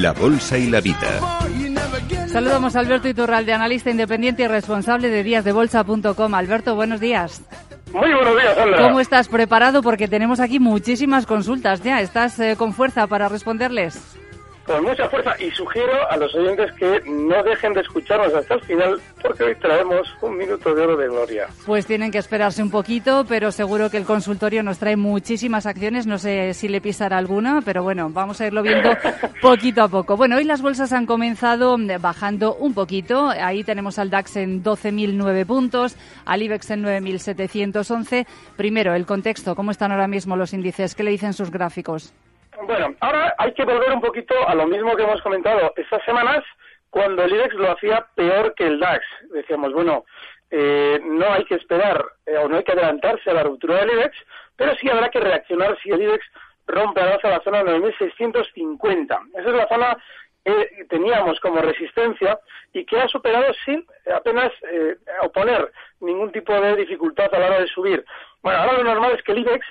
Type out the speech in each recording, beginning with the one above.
la Bolsa y la Vida. Saludamos a Alberto Iturralde, analista independiente y responsable de díasdebolsa.com. Alberto, buenos días. Muy buenos días, Sandra. ¿Cómo estás preparado? Porque tenemos aquí muchísimas consultas ya. ¿Estás eh, con fuerza para responderles? Con mucha fuerza y sugiero a los oyentes que no dejen de escucharnos hasta el final porque hoy traemos un minuto de oro de gloria. Pues tienen que esperarse un poquito, pero seguro que el consultorio nos trae muchísimas acciones. No sé si le pisará alguna, pero bueno, vamos a irlo viendo poquito a poco. Bueno, hoy las bolsas han comenzado bajando un poquito. Ahí tenemos al DAX en 12.009 puntos, al IBEX en 9.711. Primero, el contexto, ¿cómo están ahora mismo los índices? ¿Qué le dicen sus gráficos? Bueno, ahora hay que volver un poquito a lo mismo que hemos comentado estas semanas, cuando el IBEX lo hacía peor que el DAX. Decíamos, bueno, eh, no hay que esperar eh, o no hay que adelantarse a la ruptura del IBEX, pero sí habrá que reaccionar si el IBEX rompe a la zona 9.650. Esa es la zona que teníamos como resistencia y que ha superado sin apenas eh, oponer ningún tipo de dificultad a la hora de subir. Bueno, ahora lo normal es que el IBEX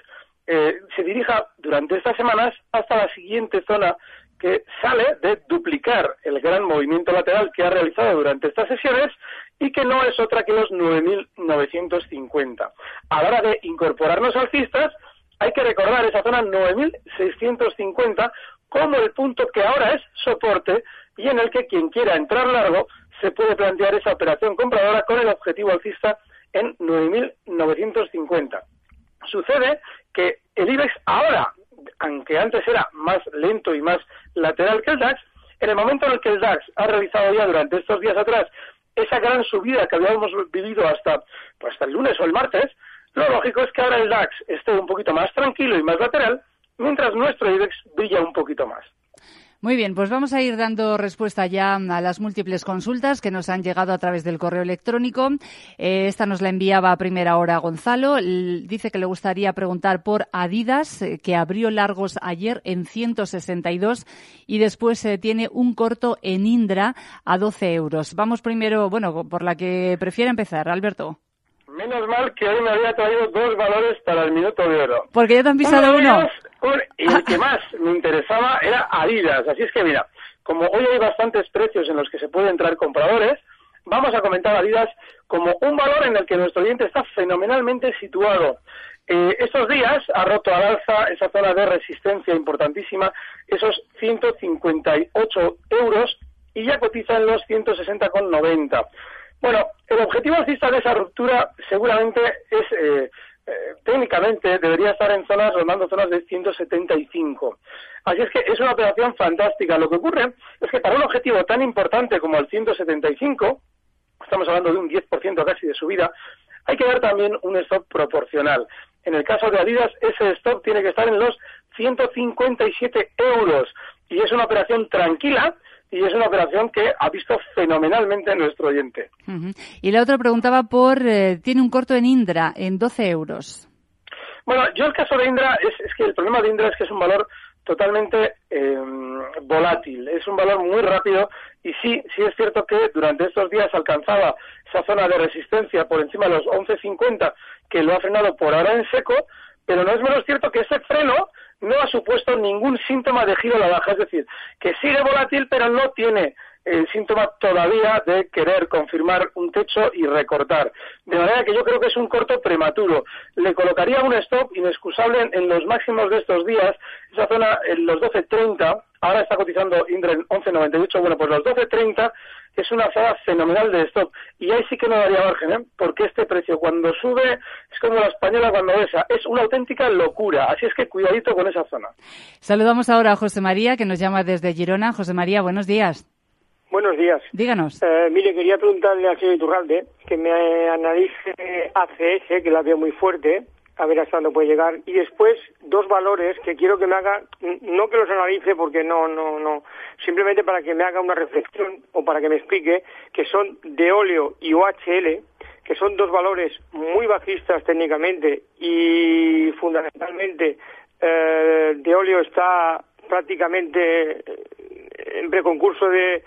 eh, se dirija durante estas semanas hasta la siguiente zona que sale de duplicar el gran movimiento lateral que ha realizado durante estas sesiones y que no es otra que los 9.950. A la hora de incorporarnos alcistas, hay que recordar esa zona 9.650 como el punto que ahora es soporte y en el que quien quiera entrar largo se puede plantear esa operación compradora con el objetivo alcista en 9.950. Sucede que el IBEX ahora, aunque antes era más lento y más lateral que el DAX, en el momento en el que el DAX ha realizado ya durante estos días atrás esa gran subida que habíamos vivido hasta, pues hasta el lunes o el martes, lo lógico es que ahora el DAX esté un poquito más tranquilo y más lateral, mientras nuestro IBEX brilla un poquito más. Muy bien, pues vamos a ir dando respuesta ya a las múltiples consultas que nos han llegado a través del correo electrónico. Eh, esta nos la enviaba a primera hora Gonzalo. dice que le gustaría preguntar por Adidas, eh, que abrió largos ayer en 162 y después eh, tiene un corto en Indra a 12 euros. Vamos primero, bueno, por la que prefiera empezar, Alberto. Menos mal que hoy me había traído dos valores para el minuto de oro. Porque ya te han pisado uno. Y el que más me interesaba era Adidas. Así es que mira, como hoy hay bastantes precios en los que se puede entrar compradores, vamos a comentar Adidas como un valor en el que nuestro cliente está fenomenalmente situado. Eh, estos días ha roto al alza esa zona de resistencia importantísima, esos 158 euros, y ya cotiza en los 160,90. Bueno, el objetivo alcista de esa ruptura seguramente es, eh, eh, técnicamente, debería estar en zonas, rondando zonas de 175. Así es que es una operación fantástica. Lo que ocurre es que para un objetivo tan importante como el 175, estamos hablando de un 10% casi de subida, hay que dar también un stop proporcional. En el caso de Adidas, ese stop tiene que estar en los 157 euros. Y es una operación tranquila, y es una operación que ha visto fenomenalmente nuestro oyente. Y la otra preguntaba por, eh, tiene un corto en Indra, en 12 euros. Bueno, yo el caso de Indra es, es que el problema de Indra es que es un valor totalmente eh, volátil, es un valor muy rápido y sí, sí es cierto que durante estos días alcanzaba esa zona de resistencia por encima de los 11.50 que lo ha frenado por ahora en seco, pero no es menos cierto que ese freno no ha supuesto ningún síntoma de giro a la baja, es decir, que sigue volátil pero no tiene el síntoma todavía de querer confirmar un techo y recortar. De manera que yo creo que es un corto prematuro. Le colocaría un stop inexcusable en, los máximos de estos días, esa zona en los 12.30, ahora está cotizando Indra en 11.98, bueno, pues los 12.30 es una zona fenomenal de stop. Y ahí sí que no daría margen, ¿eh? porque este precio cuando sube es como la española cuando besa. Es una auténtica locura. Así es que cuidadito con esa zona. Saludamos ahora a José María, que nos llama desde Girona. José María, buenos días. Buenos días. Díganos. Eh, mire, quería preguntarle al señor Iturralde que me analice ACS, que la veo muy fuerte, a ver hasta dónde puede llegar. Y después, dos valores que quiero que me haga, no que los analice porque no, no, no, simplemente para que me haga una reflexión o para que me explique, que son de óleo y OHL, que son dos valores muy bajistas técnicamente y fundamentalmente eh, de óleo está prácticamente en preconcurso de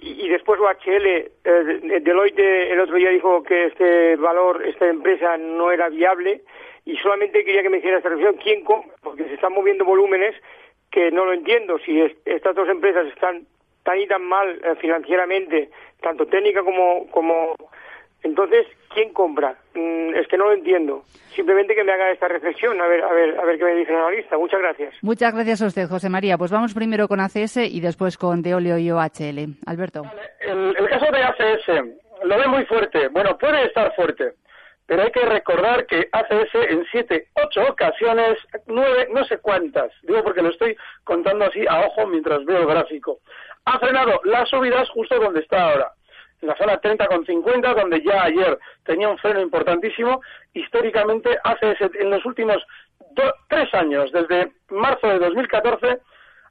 y después OHL, eh, Deloitte el otro día dijo que este valor, esta empresa no era viable y solamente quería que me hiciera esta reflexión, ¿quién compra? Porque se están moviendo volúmenes que no lo entiendo, si estas dos empresas están tan y tan mal eh, financieramente, tanto técnica como, como entonces, ¿quién compra? Mm, es que no lo entiendo. Simplemente que me haga esta reflexión, a ver, a ver, a ver qué me dice el analista. Muchas gracias. Muchas gracias a usted, José María. Pues vamos primero con ACS y después con Deolio y OHL. Alberto. El, el caso de ACS lo ve muy fuerte. Bueno, puede estar fuerte, pero hay que recordar que ACS en siete, ocho ocasiones, nueve, no sé cuántas, digo porque lo estoy contando así a ojo mientras veo el gráfico, ha frenado las subidas justo donde está ahora en la zona 30,50, donde ya ayer tenía un freno importantísimo. Históricamente, hace en los últimos tres años, desde marzo de 2014,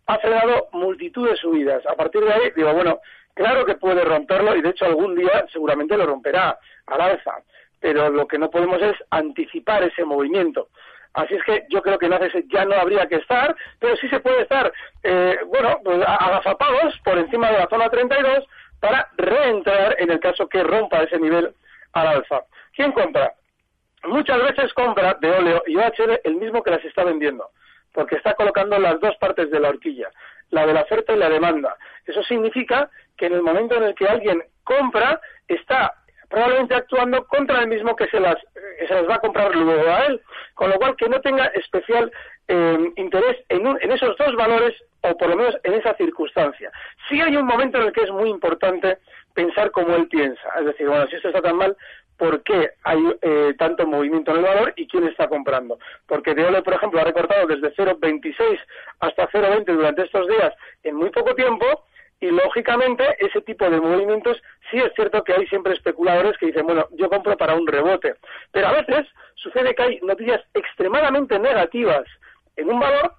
ha frenado multitud de subidas. A partir de ahí, digo, bueno, claro que puede romperlo y de hecho algún día seguramente lo romperá al alza. Pero lo que no podemos es anticipar ese movimiento. Así es que yo creo que en ACS ya no habría que estar, pero sí se puede estar, eh, bueno, pues agazapados por encima de la zona 32 para reentrar en el caso que rompa ese nivel al alza. ¿Quién compra? Muchas veces compra de óleo y OHL el mismo que las está vendiendo, porque está colocando las dos partes de la horquilla, la de la oferta y la demanda. Eso significa que en el momento en el que alguien compra, está probablemente actuando contra el mismo que se las, se las va a comprar luego a él. Con lo cual, que no tenga especial eh, interés en, en esos dos valores o por lo menos en esa circunstancia. Sí hay un momento en el que es muy importante pensar como él piensa. Es decir, bueno, si esto está tan mal, ¿por qué hay eh, tanto movimiento en el valor y quién está comprando? Porque Deole, por ejemplo, ha recortado desde 0,26 hasta 0,20 durante estos días en muy poco tiempo y lógicamente ese tipo de movimientos sí es cierto que hay siempre especuladores que dicen, bueno, yo compro para un rebote. Pero a veces sucede que hay noticias extremadamente negativas en un valor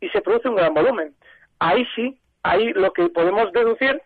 y se produce un gran volumen ahí sí, ahí lo que podemos deducir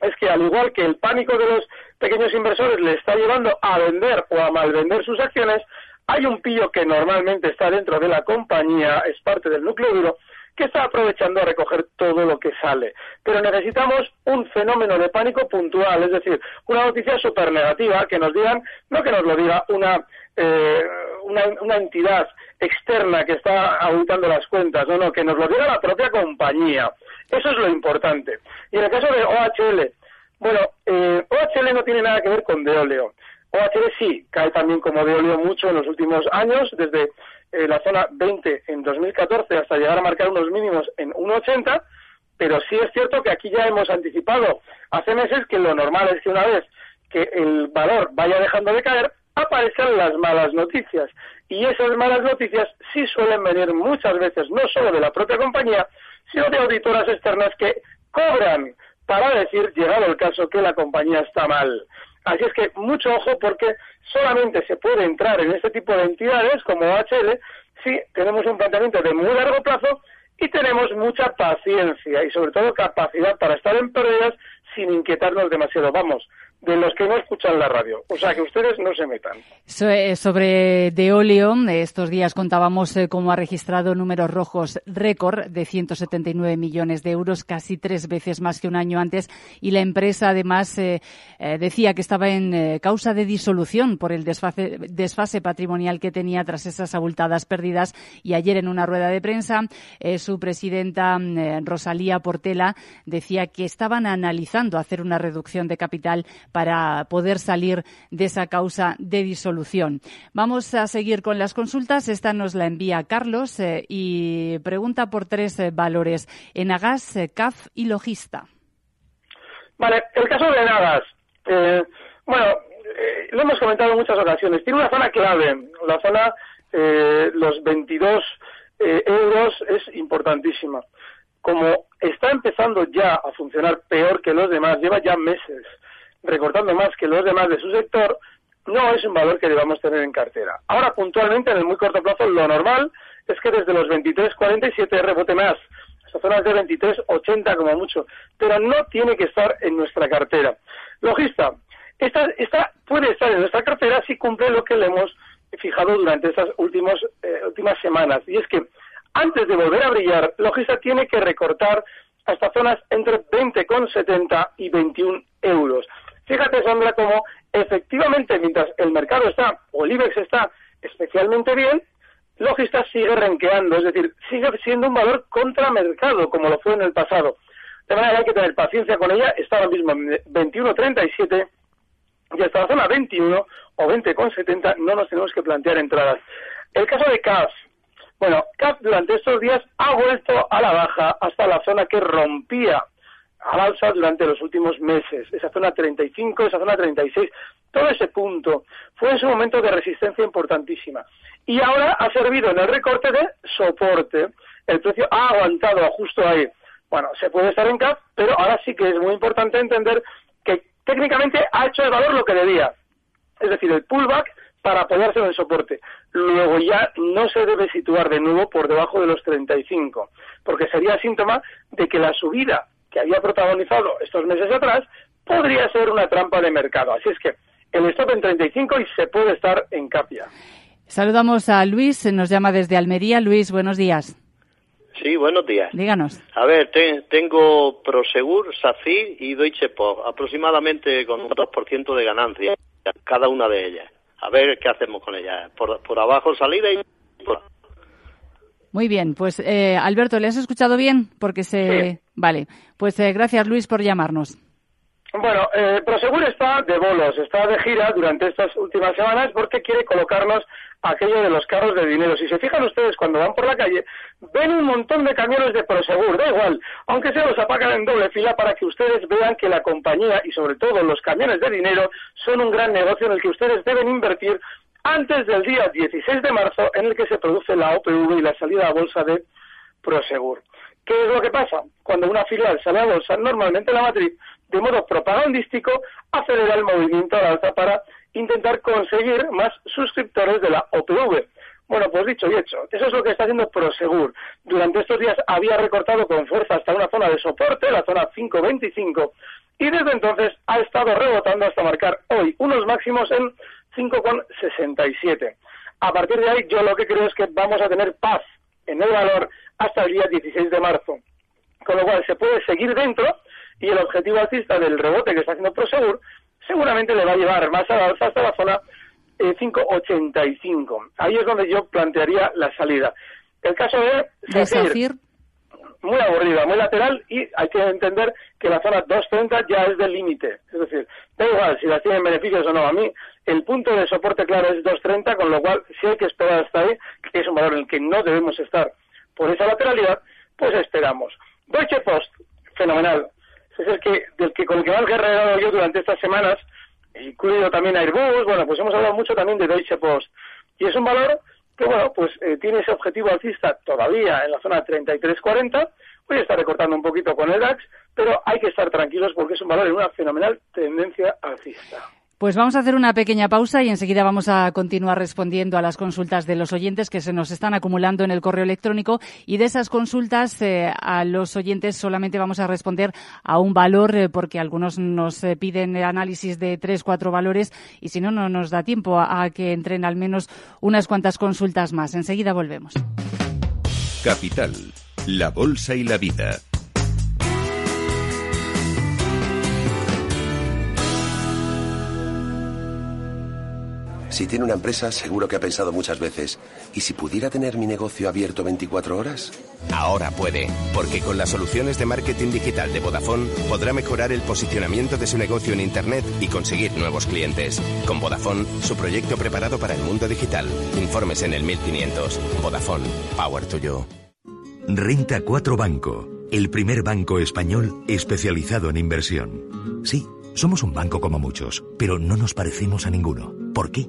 es que al igual que el pánico de los pequeños inversores le está llevando a vender o a malvender sus acciones, hay un pillo que normalmente está dentro de la compañía, es parte del núcleo duro, que está aprovechando a recoger todo lo que sale. Pero necesitamos un fenómeno de pánico puntual, es decir, una noticia súper negativa que nos digan, no que nos lo diga una, eh, una, una, entidad externa que está auditando las cuentas, no, no, que nos lo diga la propia compañía. Eso es lo importante. Y en el caso de OHL, bueno, eh, OHL no tiene nada que ver con Deoleo. OHL sí cae también como Deoleo mucho en los últimos años, desde eh, la zona 20 en 2014 hasta llegar a marcar unos mínimos en 1,80, pero sí es cierto que aquí ya hemos anticipado hace meses que lo normal es que una vez que el valor vaya dejando de caer, aparezcan las malas noticias. Y esas malas noticias sí suelen venir muchas veces no solo de la propia compañía, sino de auditoras externas que cobran para decir, llegado el caso, que la compañía está mal. Así es que mucho ojo porque solamente se puede entrar en este tipo de entidades como HL si tenemos un planteamiento de muy largo plazo y tenemos mucha paciencia y sobre todo capacidad para estar en pérdidas sin inquietarnos demasiado. Vamos, de los que no escuchan la radio. O sea, que ustedes no se metan. Eh, sobre Deolio, estos días contábamos eh, cómo ha registrado números rojos récord de 179 millones de euros, casi tres veces más que un año antes. Y la empresa, además, eh, decía que estaba en causa de disolución por el desfase, desfase, patrimonial que tenía tras esas abultadas pérdidas. Y ayer, en una rueda de prensa, su presidenta, Rosalía Portela, decía que estaban analizando hacer una reducción de capital para poder salir de esa causa de disolución. Vamos a seguir con las consultas. Esta nos la envía Carlos eh, y pregunta por tres eh, valores: Enagas, eh, CAF y Logista. Vale, el caso de Enagas. bueno, lo hemos comentado en muchas ocasiones. Tiene una zona clave. La zona, los 22 euros, es importantísima. Como está empezando ya a funcionar peor que los demás, lleva ya meses recortando más que los demás de su sector, no es un valor que debamos tener en cartera. Ahora, puntualmente, en el muy corto plazo, lo normal es que desde los 23.47 rebote más, hasta zonas de 23.80 como mucho, pero no tiene que estar en nuestra cartera. Logista, esta, esta puede estar en nuestra cartera si cumple lo que le hemos fijado durante estas últimos, eh, últimas semanas, y es que antes de volver a brillar, Logista tiene que recortar hasta zonas entre 20,70 y 21 euros. Fíjate, Sandra, como efectivamente mientras el mercado está, o el IBEX está especialmente bien, Logista sigue renqueando, es decir, sigue siendo un valor contramercado, como lo fue en el pasado. De manera que hay que tener paciencia con ella, está ahora mismo en 21.37 y hasta la zona 21 o 20,70 no nos tenemos que plantear entradas. El caso de CAF, bueno, CAF durante estos días ha vuelto a la baja hasta la zona que rompía al alza durante los últimos meses. Esa zona 35, esa zona 36, todo ese punto fue en su momento de resistencia importantísima. Y ahora ha servido en el recorte de soporte. El precio ha aguantado justo ahí. Bueno, se puede estar en CAP, pero ahora sí que es muy importante entender que técnicamente ha hecho el valor lo que debía. Es decir, el pullback para apoyarse en el soporte. Luego ya no se debe situar de nuevo por debajo de los 35, porque sería síntoma de que la subida que había protagonizado estos meses atrás, podría ser una trampa de mercado. Así es que el stop en 35 y se puede estar en Capia. Saludamos a Luis, nos llama desde Almería. Luis, buenos días. Sí, buenos días. Díganos. A ver, tengo Prosegur, SACIR y Deutsche Post, aproximadamente con un 2% de ganancia, cada una de ellas. A ver qué hacemos con ellas. Por, por abajo salida y muy bien, pues eh, Alberto, ¿le has escuchado bien? Porque se... Vale, pues eh, gracias Luis por llamarnos. Bueno, eh, Prosegur está de bolos, está de gira durante estas últimas semanas porque quiere colocarnos aquello de los carros de dinero. Si se fijan ustedes cuando van por la calle, ven un montón de camiones de Prosegur, da igual, aunque se los apagan en doble fila para que ustedes vean que la compañía y sobre todo los camiones de dinero son un gran negocio en el que ustedes deben invertir antes del día 16 de marzo en el que se produce la OPV y la salida a bolsa de Prosegur. ¿Qué es lo que pasa? Cuando una filial sale a bolsa, normalmente la matriz, de modo propagandístico, acelera el movimiento al alza para intentar conseguir más suscriptores de la OPV. Bueno, pues dicho y hecho, eso es lo que está haciendo Prosegur. Durante estos días había recortado con fuerza hasta una zona de soporte, la zona 525, y desde entonces ha estado rebotando hasta marcar hoy unos máximos en 5,67. A partir de ahí, yo lo que creo es que vamos a tener paz en el valor hasta el día 16 de marzo. Con lo cual, se puede seguir dentro y el objetivo alcista del rebote que está haciendo Prosegur seguramente le va a llevar más a alza hasta la zona 5,85. Eh, ahí es donde yo plantearía la salida. El caso de Safir, muy aburrida, muy lateral y hay que entender que la zona 230 ya es del límite. Es decir, da igual si las tienen beneficios o no. A mí el punto de soporte claro es 230, con lo cual si hay que esperar hasta ahí, que es un valor en el que no debemos estar por esa lateralidad, pues esperamos. Deutsche Post, fenomenal. Es el que, del que con el que más guerrero yo durante estas semanas, incluido también Airbus, bueno, pues hemos hablado mucho también de Deutsche Post. Y es un valor que bueno, pues eh, tiene ese objetivo alcista todavía en la zona 33-40, hoy está recortando un poquito con el DAX, pero hay que estar tranquilos porque es un valor en una fenomenal tendencia alcista. Pues vamos a hacer una pequeña pausa y enseguida vamos a continuar respondiendo a las consultas de los oyentes que se nos están acumulando en el correo electrónico y de esas consultas eh, a los oyentes solamente vamos a responder a un valor eh, porque algunos nos eh, piden análisis de tres, cuatro valores y si no, no nos da tiempo a que entren al menos unas cuantas consultas más. Enseguida volvemos. Capital, la Bolsa y la Vida. Si tiene una empresa, seguro que ha pensado muchas veces, ¿y si pudiera tener mi negocio abierto 24 horas? Ahora puede, porque con las soluciones de marketing digital de Vodafone podrá mejorar el posicionamiento de su negocio en Internet y conseguir nuevos clientes. Con Vodafone, su proyecto preparado para el mundo digital. Informes en el 1500. Vodafone, Power to You. Renta 4 Banco, el primer banco español especializado en inversión. Sí, somos un banco como muchos, pero no nos parecemos a ninguno. ¿Por qué?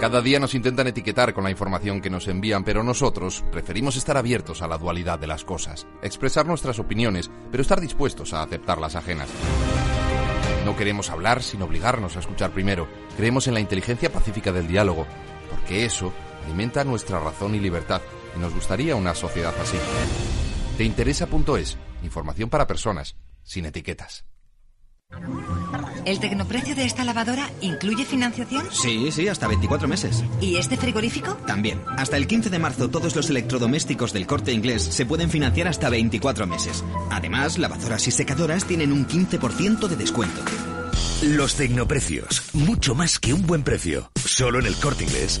Cada día nos intentan etiquetar con la información que nos envían, pero nosotros preferimos estar abiertos a la dualidad de las cosas, expresar nuestras opiniones, pero estar dispuestos a aceptar las ajenas. No queremos hablar sin obligarnos a escuchar primero. Creemos en la inteligencia pacífica del diálogo, porque eso alimenta nuestra razón y libertad, y nos gustaría una sociedad así. Te interesa.es, información para personas, sin etiquetas. ¿El tecnoprecio de esta lavadora incluye financiación? Sí, sí, hasta 24 meses. ¿Y este frigorífico? También. Hasta el 15 de marzo todos los electrodomésticos del corte inglés se pueden financiar hasta 24 meses. Además, lavadoras y secadoras tienen un 15% de descuento. Los tecnoprecios, mucho más que un buen precio. Solo en el corte inglés.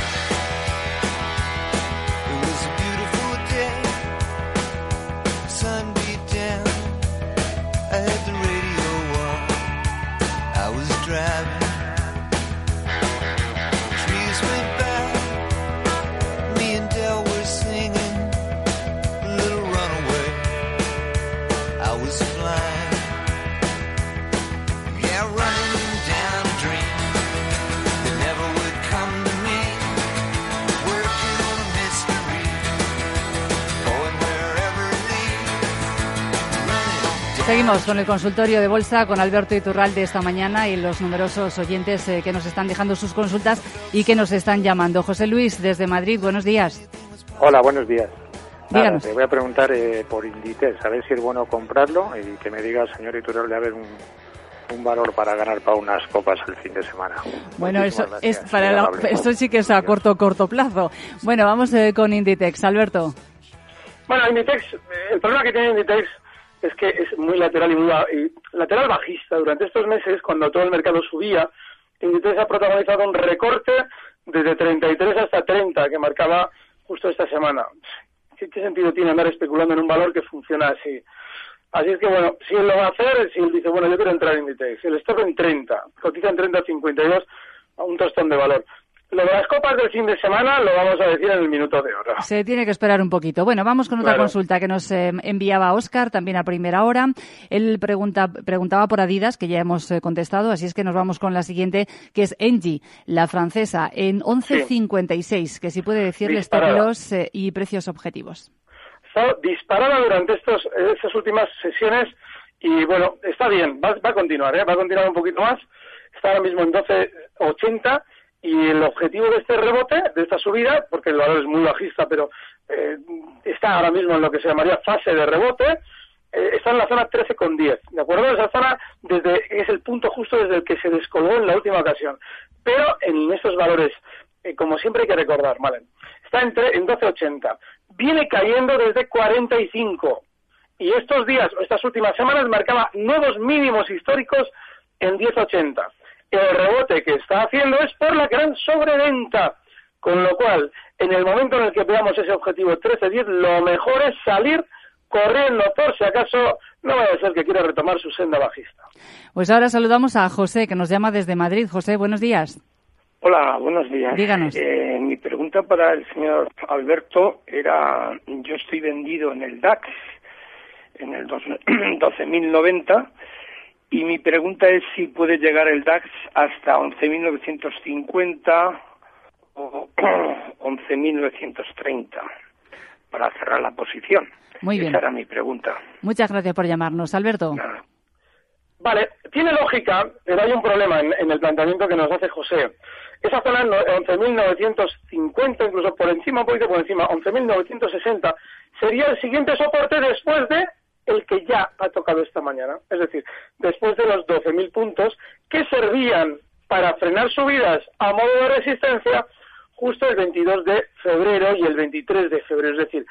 Seguimos con el consultorio de bolsa con Alberto Iturralde esta mañana y los numerosos oyentes eh, que nos están dejando sus consultas y que nos están llamando. José Luis, desde Madrid, buenos días. Hola, buenos días. Nada, te voy a preguntar eh, por Inditex, a ver si es bueno comprarlo y que me diga, señor Iturralde, a ver un, un valor para ganar para unas copas el fin de semana. Bueno, eso es para esto sí que es a corto corto plazo. Bueno, vamos eh, con Inditex, Alberto. Bueno, Inditex, el problema que tiene Inditex es que es muy lateral y muy lateral bajista. Durante estos meses, cuando todo el mercado subía, Inditex ha protagonizado un recorte desde 33 hasta 30 que marcaba justo esta semana. ¿Qué, sentido tiene andar especulando en un valor que funciona así? Así es que, bueno, si él lo va a hacer, si él dice, bueno, yo quiero entrar en Inditex, el stop en 30, cotiza en 30.52 a un tostón de valor. Lo de las copas del fin de semana lo vamos a decir en el minuto de oro. Se tiene que esperar un poquito. Bueno, vamos con otra consulta que nos eh, enviaba Oscar también a primera hora. Él pregunta, preguntaba por Adidas, que ya hemos eh, contestado, así es que nos vamos con la siguiente, que es Engie, la francesa, en 11.56, que si puede decirles términos eh, y precios objetivos. Está disparada durante estos, estas últimas sesiones y bueno, está bien, va, va a continuar, va a continuar un poquito más. Está ahora mismo en 12.80 y el objetivo de este rebote, de esta subida, porque el valor es muy bajista, pero eh, está ahora mismo en lo que se llamaría fase de rebote, eh, está en la zona 13,10, ¿de acuerdo? Esa zona desde, es el punto justo desde el que se descolgó en la última ocasión. Pero en estos valores, eh, como siempre hay que recordar, ¿vale? Está en, en 12,80. Viene cayendo desde 45. Y estos días, estas últimas semanas, marcaba nuevos mínimos históricos en 10,80 el rebote que está haciendo es por la gran sobreventa. Con lo cual, en el momento en el que veamos ese objetivo 13-10, lo mejor es salir corriendo por si acaso no vaya a ser que quiera retomar su senda bajista. Pues ahora saludamos a José, que nos llama desde Madrid. José, buenos días. Hola, buenos días. Díganos. Eh, mi pregunta para el señor Alberto era, yo estoy vendido en el DAX, en el 12.090, y mi pregunta es si puede llegar el DAX hasta 11.950 o 11.930 para cerrar la posición. Muy bien. Esa era mi pregunta. Muchas gracias por llamarnos. Alberto. Vale, tiene lógica, pero hay un problema en, el planteamiento que nos hace José. Esa zona 11.950, incluso por encima, un poquito por encima, 11.960, sería el siguiente soporte después de el que ya ha tocado esta mañana. Es decir, después de los 12.000 puntos que servían para frenar subidas a modo de resistencia justo el 22 de febrero y el 23 de febrero. Es decir,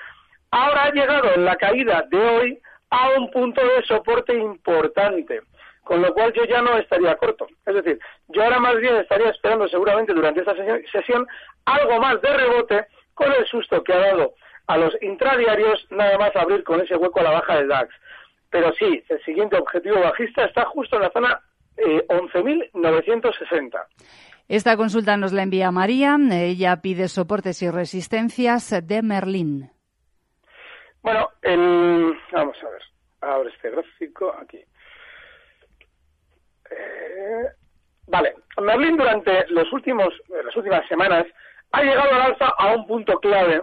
ahora ha llegado la caída de hoy a un punto de soporte importante, con lo cual yo ya no estaría corto. Es decir, yo ahora más bien estaría esperando seguramente durante esta sesión algo más de rebote con el susto que ha dado a los intradiarios nada más abrir con ese hueco a la baja del DAX. Pero sí, el siguiente objetivo bajista está justo en la zona eh, 11.960. Esta consulta nos la envía María. Ella pide soportes y resistencias de Merlín. Bueno, el... vamos a ver. Ahora este gráfico aquí. Eh, vale, Merlín durante los últimos, las últimas semanas ha llegado al alza a un punto clave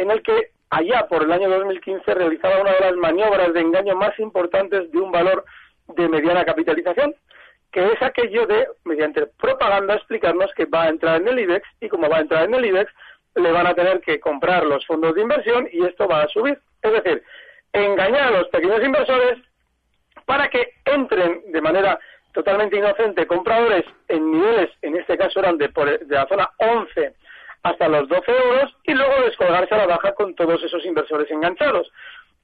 en el que allá por el año 2015 realizaba una de las maniobras de engaño más importantes de un valor de mediana capitalización, que es aquello de, mediante propaganda, explicarnos que va a entrar en el IBEX y como va a entrar en el IBEX, le van a tener que comprar los fondos de inversión y esto va a subir. Es decir, engañar a los pequeños inversores para que entren de manera totalmente inocente compradores en niveles, en este caso eran de, de la zona 11 hasta los 12 euros y luego descolgarse a la baja con todos esos inversores enganchados.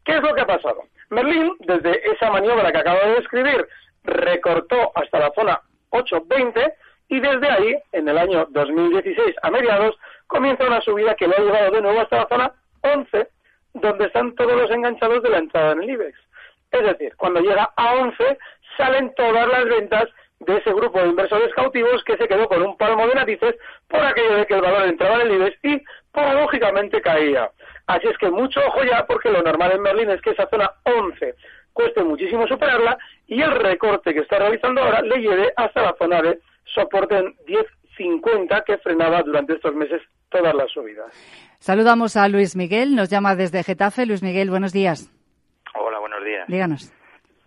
¿Qué es lo que ha pasado? Merlin, desde esa maniobra que acabo de describir, recortó hasta la zona 8.20 y desde ahí, en el año 2016, a mediados, comienza una subida que lo ha llevado de nuevo hasta la zona 11, donde están todos los enganchados de la entrada en el IBEX. Es decir, cuando llega a 11, salen todas las ventas de ese grupo de inversores cautivos que se quedó con un palmo de narices por aquello de que el valor entraba en el IBEX y paradójicamente caía. Así es que mucho ojo ya porque lo normal en Berlín es que esa zona 11 cueste muchísimo superarla y el recorte que está realizando ahora le lleve hasta la zona de soporte en 10.50 que frenaba durante estos meses todas las subidas. Saludamos a Luis Miguel, nos llama desde Getafe. Luis Miguel, buenos días. Hola, buenos días. Díganos.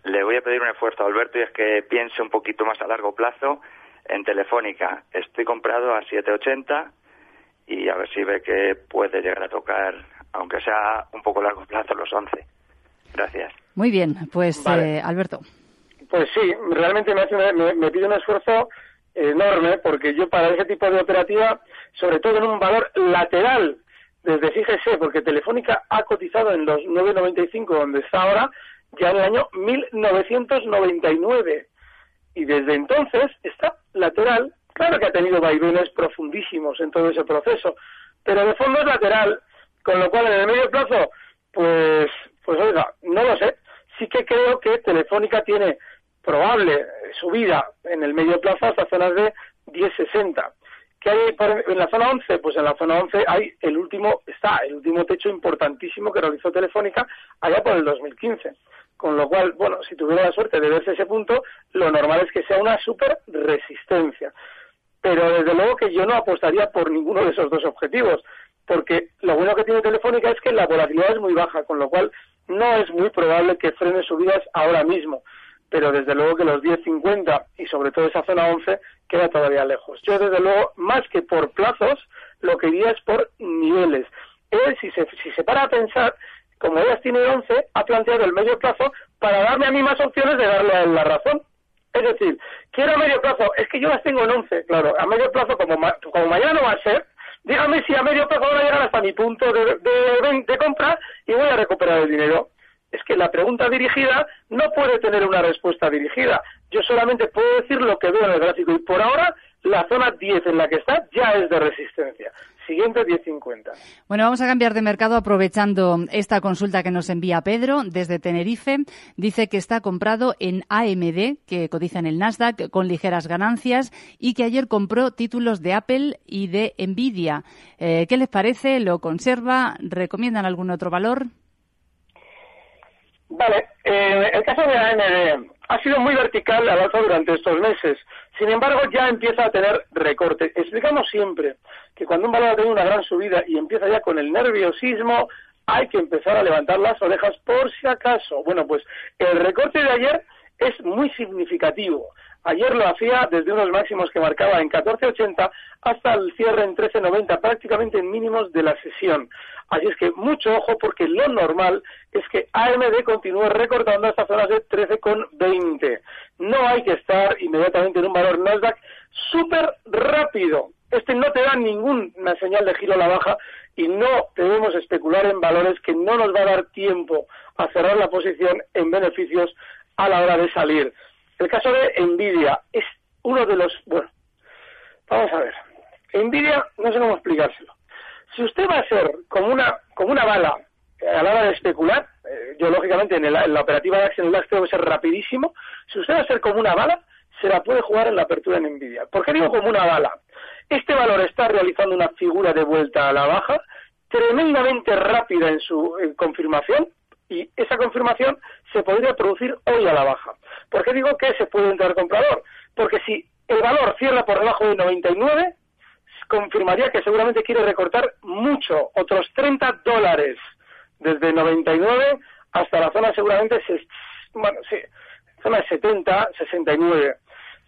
Le voy a pedir un esfuerzo a Alberto y es que piense un poquito más a largo plazo en Telefónica. Estoy comprado a 7.80 y a ver si ve que puede llegar a tocar, aunque sea un poco largo plazo, los 11. Gracias. Muy bien, pues eh, Alberto. Pues sí, realmente me, me, pide un esfuerzo enorme porque yo para ese tipo de operativa, sobre todo en un valor lateral, desde fíjese, porque Telefónica ha cotizado en los 9.95 donde está ahora, ya en el año 1999. Y desde entonces está lateral. Claro que ha tenido vaivenes profundísimos en todo ese proceso, pero de fondo es lateral, con lo cual en el medio plazo, pues, pues oiga, no lo sé. Sí que creo que Telefónica tiene probable subida en el medio plazo hasta zonas de 10.60. ¿Qué hay en la zona 11? Pues en la zona 11 hay el último, está el último techo importantísimo que realizó Telefónica allá por el 2015. Con lo cual, bueno, si tuviera la suerte de verse ese punto, lo normal es que sea una super resistencia. Pero desde luego que yo no apostaría por ninguno de esos dos objetivos, porque lo bueno que tiene Telefónica es que la volatilidad es muy baja, con lo cual no es muy probable que frene subidas ahora mismo. Pero desde luego que los 10.50 y sobre todo esa zona 11 queda todavía lejos. Yo desde luego, más que por plazos, lo que diría es por niveles. Él, si se, si se para a pensar, como ellas tienen 11, ha planteado el medio plazo para darme a mí más opciones de darle la razón. Es decir, quiero a medio plazo, es que yo las tengo en 11, claro, a medio plazo, como, como mañana va a ser, dígame si a medio plazo van a llegar hasta mi punto de, de compra y voy a recuperar el dinero. Es que la pregunta dirigida no puede tener una respuesta dirigida. Yo solamente puedo decir lo que veo en el gráfico y por ahora la zona 10 en la que está ya es de resistencia. Siguiente 10.50. Bueno, vamos a cambiar de mercado aprovechando esta consulta que nos envía Pedro desde Tenerife. Dice que está comprado en AMD, que cotiza en el Nasdaq, con ligeras ganancias y que ayer compró títulos de Apple y de Nvidia. Eh, ¿Qué les parece? ¿Lo conserva? ¿Recomiendan algún otro valor? Vale, eh, el caso de AMD ha sido muy vertical la alza durante estos meses. Sin embargo, ya empieza a tener recorte. Explicamos siempre que cuando un valor ha tenido una gran subida y empieza ya con el nerviosismo, hay que empezar a levantar las orejas por si acaso. Bueno, pues el recorte de ayer es muy significativo. Ayer lo hacía desde unos máximos que marcaba en 14.80 hasta el cierre en 13.90, prácticamente en mínimos de la sesión. Así es que mucho ojo porque lo normal es que AMD continúe recortando estas zonas de 13,20. No hay que estar inmediatamente en un valor Nasdaq súper rápido. Este no te da ninguna señal de giro a la baja y no debemos especular en valores que no nos va a dar tiempo a cerrar la posición en beneficios a la hora de salir. El caso de Nvidia es uno de los... Bueno, vamos a ver. Nvidia, no sé cómo explicárselo. Si usted va a ser como una, como una bala eh, a la hora de especular, eh, yo lógicamente en, la operativa en el DAX tengo que ser rapidísimo, si usted va a ser como una bala, se la puede jugar en la apertura en Nvidia. ¿Por qué digo como una bala? Este valor está realizando una figura de vuelta a la baja tremendamente rápida en su confirmación y esa confirmación se podría producir hoy a la baja. ¿Por qué digo que se puede entrar comprador? Porque si el valor cierra por debajo de 99, confirmaría que seguramente quiere recortar mucho, otros 30 dólares, desde 99 hasta la zona seguramente, bueno, sí, zona 70, 69.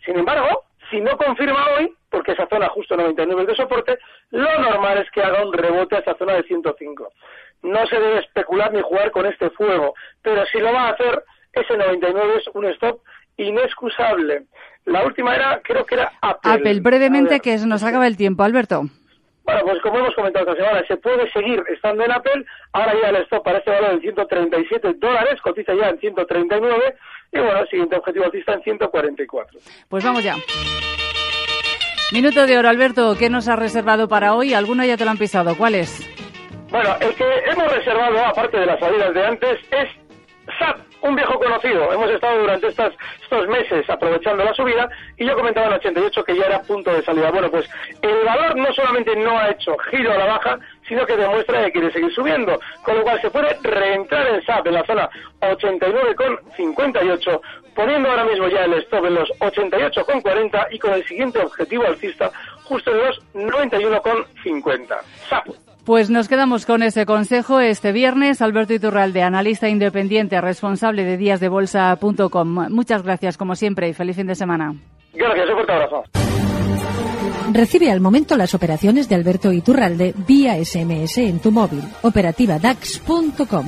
Sin embargo, si no confirma hoy, porque esa zona justo 99 es de soporte, lo normal es que haga un rebote a esa zona de 105. No se debe especular ni jugar con este fuego, pero si lo va a hacer, ese 99 es un stop inexcusable. La última era, creo que era Apple. Apple, brevemente, que se nos acaba el tiempo, Alberto. Bueno, pues como hemos comentado esta semana, se puede seguir estando en Apple. Ahora ya el stop para este valor en 137 dólares, cotiza ya en 139. Y bueno, el siguiente objetivo alcista en 144. Pues vamos ya. Minuto de oro, Alberto. ¿Qué nos ha reservado para hoy? ¿Alguno ya te lo han pisado? ¿Cuál es? Bueno, el que hemos reservado, aparte de las salidas de antes, es SAP, un viejo conocido. Hemos estado durante estas, estos meses aprovechando la subida y yo comentaba en 88 que ya era punto de salida. Bueno, pues el valor no solamente no ha hecho giro a la baja, sino que demuestra que quiere seguir subiendo, con lo cual se puede reentrar en SAP en la zona 89,58, poniendo ahora mismo ya el stop en los 88,40 y con el siguiente objetivo alcista justo en los 91,50. SAP. Pues nos quedamos con ese consejo este viernes. Alberto Iturralde, analista independiente, responsable de díasdebolsa.com. Muchas gracias, como siempre, y feliz fin de semana. Gracias, un fuerte abrazo. Recibe al momento las operaciones de Alberto Iturralde vía SMS en tu móvil. Operativa DAX.com.